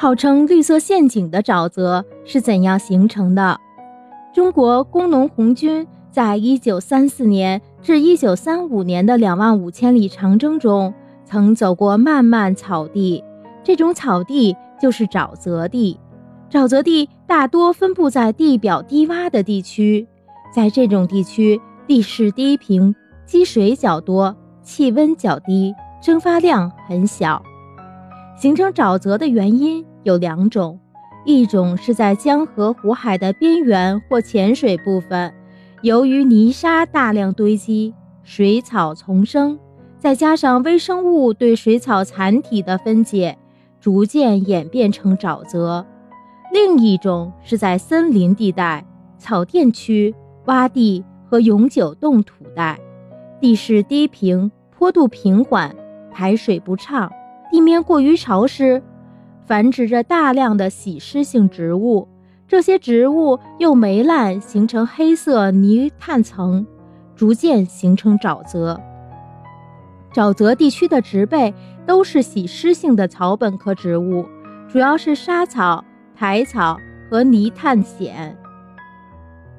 号称绿色陷阱的沼泽是怎样形成的？中国工农红军在一九三四年至一九三五年的两万五千里长征中，曾走过漫漫草地，这种草地就是沼泽地。沼泽地大多分布在地表低洼的地区，在这种地区，地势低平，积水较多，气温较低，蒸发量很小。形成沼泽的原因有两种，一种是在江河湖海的边缘或浅水部分，由于泥沙大量堆积，水草丛生，再加上微生物对水草残体的分解，逐渐演变成沼泽；另一种是在森林地带、草甸区、洼地和永久冻土带，地势低平，坡度平缓，排水不畅。地面过于潮湿，繁殖着大量的喜湿性植物，这些植物又霉烂，形成黑色泥炭层，逐渐形成沼泽。沼泽地区的植被都是喜湿性的草本科植物，主要是沙草、苔草和泥炭藓。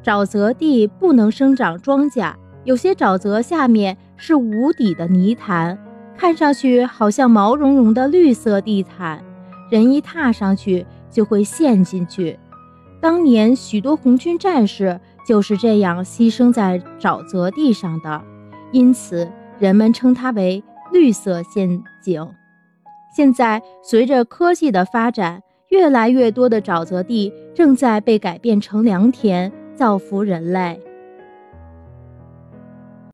沼泽地不能生长庄稼，有些沼泽下面是无底的泥潭。看上去好像毛茸茸的绿色地毯，人一踏上去就会陷进去。当年许多红军战士就是这样牺牲在沼泽地上的，因此人们称它为“绿色陷阱”。现在随着科技的发展，越来越多的沼泽地正在被改变成良田，造福人类。